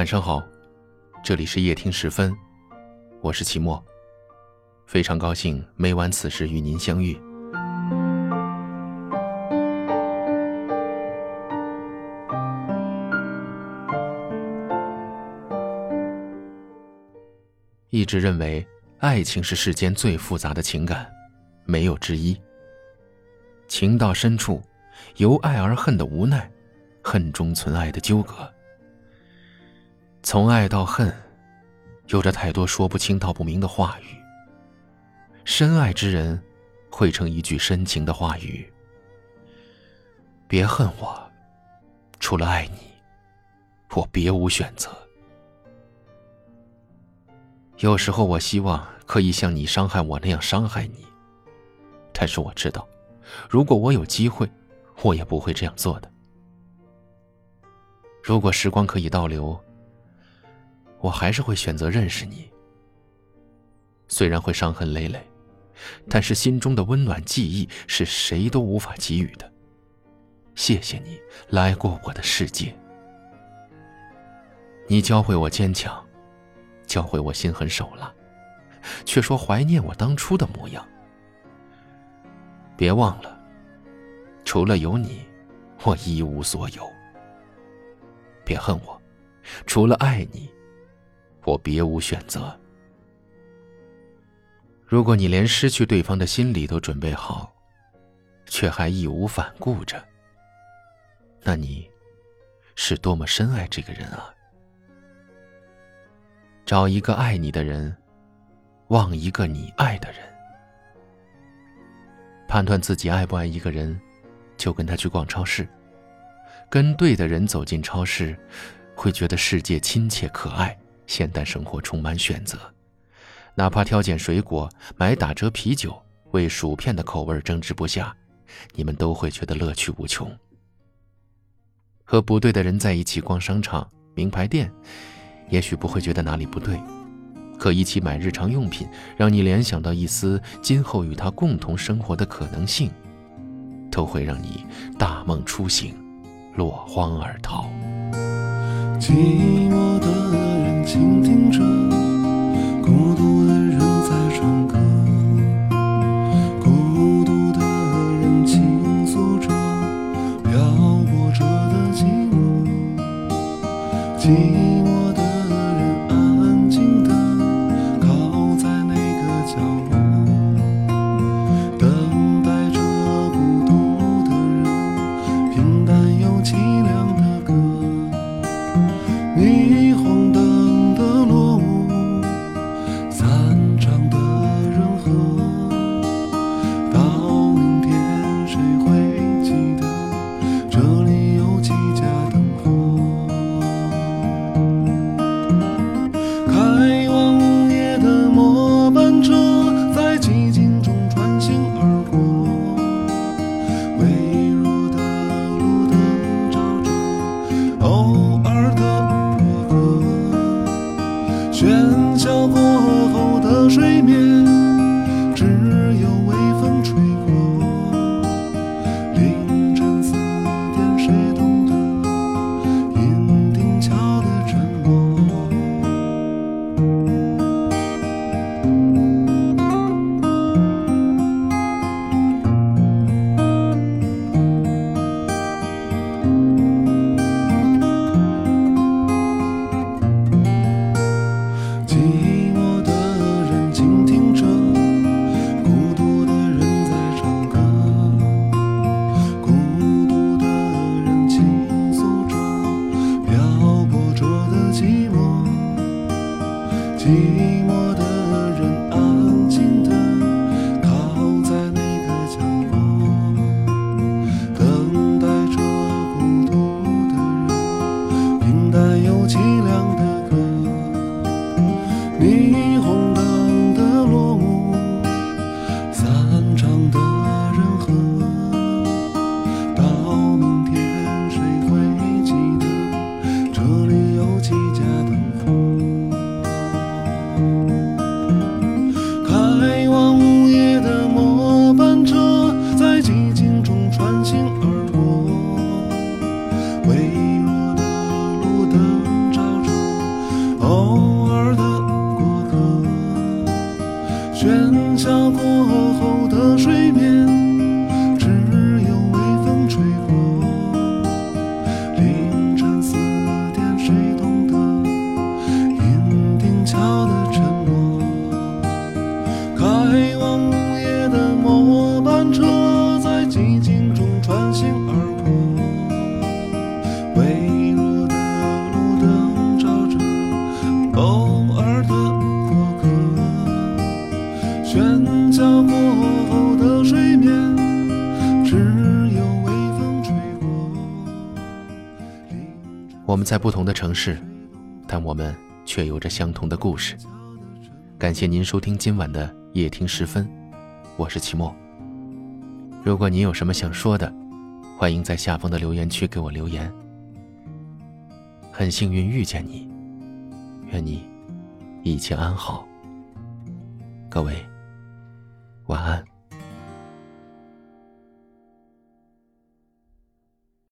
晚上好，这里是夜听时分，我是齐墨，非常高兴每晚此时与您相遇。一直认为爱情是世间最复杂的情感，没有之一。情到深处，由爱而恨的无奈，恨中存爱的纠葛。从爱到恨，有着太多说不清道不明的话语。深爱之人，汇成一句深情的话语：“别恨我，除了爱你，我别无选择。”有时候，我希望可以像你伤害我那样伤害你，但是我知道，如果我有机会，我也不会这样做的。如果时光可以倒流，我还是会选择认识你。虽然会伤痕累累，但是心中的温暖记忆是谁都无法给予的。谢谢你来过我的世界，你教会我坚强。教会我心狠手辣，却说怀念我当初的模样。别忘了，除了有你，我一无所有。别恨我，除了爱你，我别无选择。如果你连失去对方的心理都准备好，却还义无反顾着，那你是多么深爱这个人啊！找一个爱你的人，忘一个你爱的人。判断自己爱不爱一个人，就跟他去逛超市。跟对的人走进超市，会觉得世界亲切可爱，现代生活充满选择。哪怕挑拣水果、买打折啤酒、为薯片的口味争执不下，你们都会觉得乐趣无穷。和不对的人在一起逛商场、名牌店。也许不会觉得哪里不对，可一起买日常用品，让你联想到一丝今后与他共同生活的可能性，都会让你大梦初醒，落荒而逃。寂寞的寞。寂寞的人静听着，孤独的人在唱歌，孤独的人倾诉着漂泊着的寂寞，寂寞。偶尔的过客，喧嚣过后的睡眠，只有微风吹过。凌晨四点，谁懂得？阴定桥的沉默，开往午夜的末班车，在寂静中穿行。我们在不同的城市，但我们却有着相同的故事。感谢您收听今晚的夜听时分，我是齐墨。如果你有什么想说的，欢迎在下方的留言区给我留言。很幸运遇见你，愿你一切安好。各位，晚安。